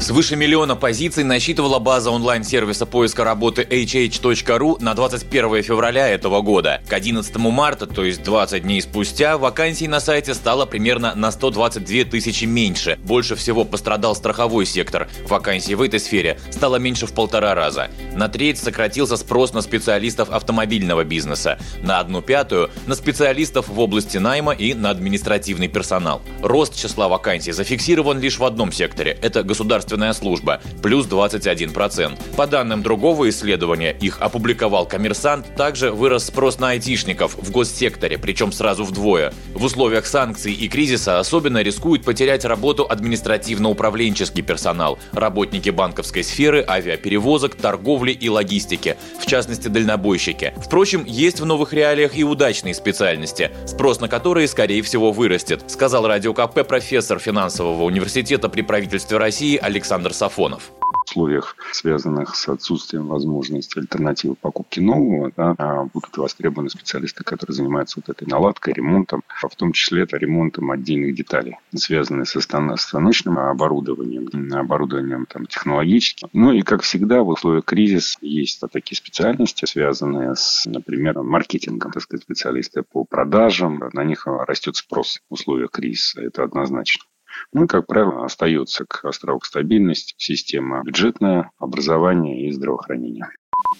Свыше миллиона позиций насчитывала база онлайн-сервиса поиска работы hh.ru на 21 февраля этого года. К 11 марта, то есть 20 дней спустя, вакансий на сайте стало примерно на 122 тысячи меньше. Больше всего пострадал страховой сектор. Вакансий в этой сфере стало меньше в полтора раза. На треть сократился спрос на специалистов автомобильного бизнеса. На одну пятую – на специалистов в области найма и на административный персонал. Рост числа вакансий зафиксирован лишь в одном секторе – это государственный государственная служба – плюс 21%. По данным другого исследования, их опубликовал «Коммерсант», также вырос спрос на айтишников в госсекторе, причем сразу вдвое. В условиях санкций и кризиса особенно рискует потерять работу административно-управленческий персонал, работники банковской сферы, авиаперевозок, торговли и логистики, в частности дальнобойщики. Впрочем, есть в новых реалиях и удачные специальности, спрос на которые, скорее всего, вырастет, сказал радио КП профессор финансового университета при правительстве России Алексей Александр Сафонов условиях, связанных с отсутствием возможности альтернативы покупки нового, да, а, будут востребованы специалисты, которые занимаются вот этой наладкой, ремонтом, в том числе это ремонтом отдельных деталей, связанных со станочным оборудованием, оборудованием там, технологическим. Ну и, как всегда, в условиях кризиса есть такие специальности, связанные с, например, маркетингом, так сказать, специалисты по продажам. На них растет спрос в условиях кризиса, это однозначно. Ну и, как правило, остается к островок стабильности система бюджетное, образование и здравоохранение.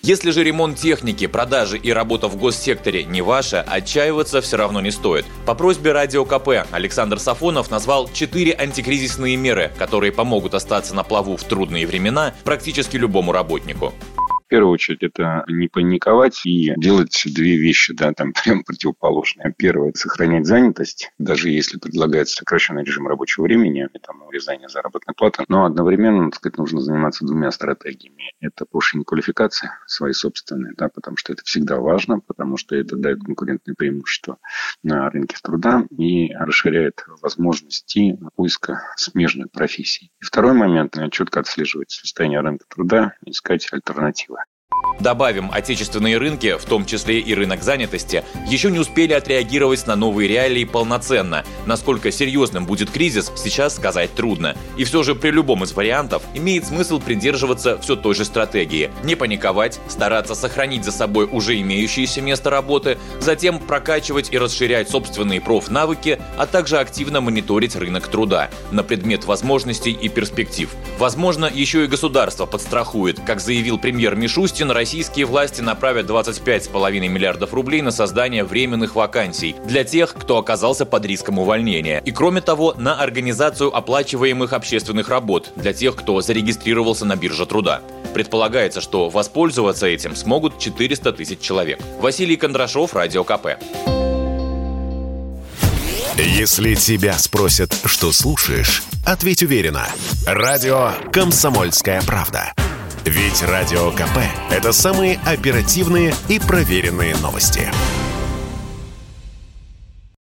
Если же ремонт техники, продажи и работа в госсекторе не ваша, отчаиваться все равно не стоит. По просьбе Радио КП Александр Сафонов назвал четыре антикризисные меры, которые помогут остаться на плаву в трудные времена практически любому работнику. Первую очередь, это не паниковать и делать две вещи, да, там прям противоположные. Первое – сохранять занятость, даже если предлагается сокращенный режим рабочего времени, там, урезание заработной платы, но одновременно, так сказать, нужно заниматься двумя стратегиями. Это повышение квалификации своей собственной, да, потому что это всегда важно, потому что это дает конкурентное преимущество на рынке труда и расширяет возможности поиска смежных профессий. И второй момент – четко отслеживать состояние рынка труда, искать альтернативы. Добавим, отечественные рынки, в том числе и рынок занятости, еще не успели отреагировать на новые реалии полноценно. Насколько серьезным будет кризис, сейчас сказать трудно. И все же при любом из вариантов имеет смысл придерживаться все той же стратегии. Не паниковать, стараться сохранить за собой уже имеющееся место работы, затем прокачивать и расширять собственные профнавыки, а также активно мониторить рынок труда на предмет возможностей и перспектив. Возможно, еще и государство подстрахует, как заявил премьер Мишустин, российские власти направят 25,5 миллиардов рублей на создание временных вакансий для тех, кто оказался под риском увольнения. И кроме того, на организацию оплачиваемых общественных работ для тех, кто зарегистрировался на бирже труда. Предполагается, что воспользоваться этим смогут 400 тысяч человек. Василий Кондрашов, Радио КП. Если тебя спросят, что слушаешь, ответь уверенно. Радио «Комсомольская правда». Ведь Радио КП – это самые оперативные и проверенные новости.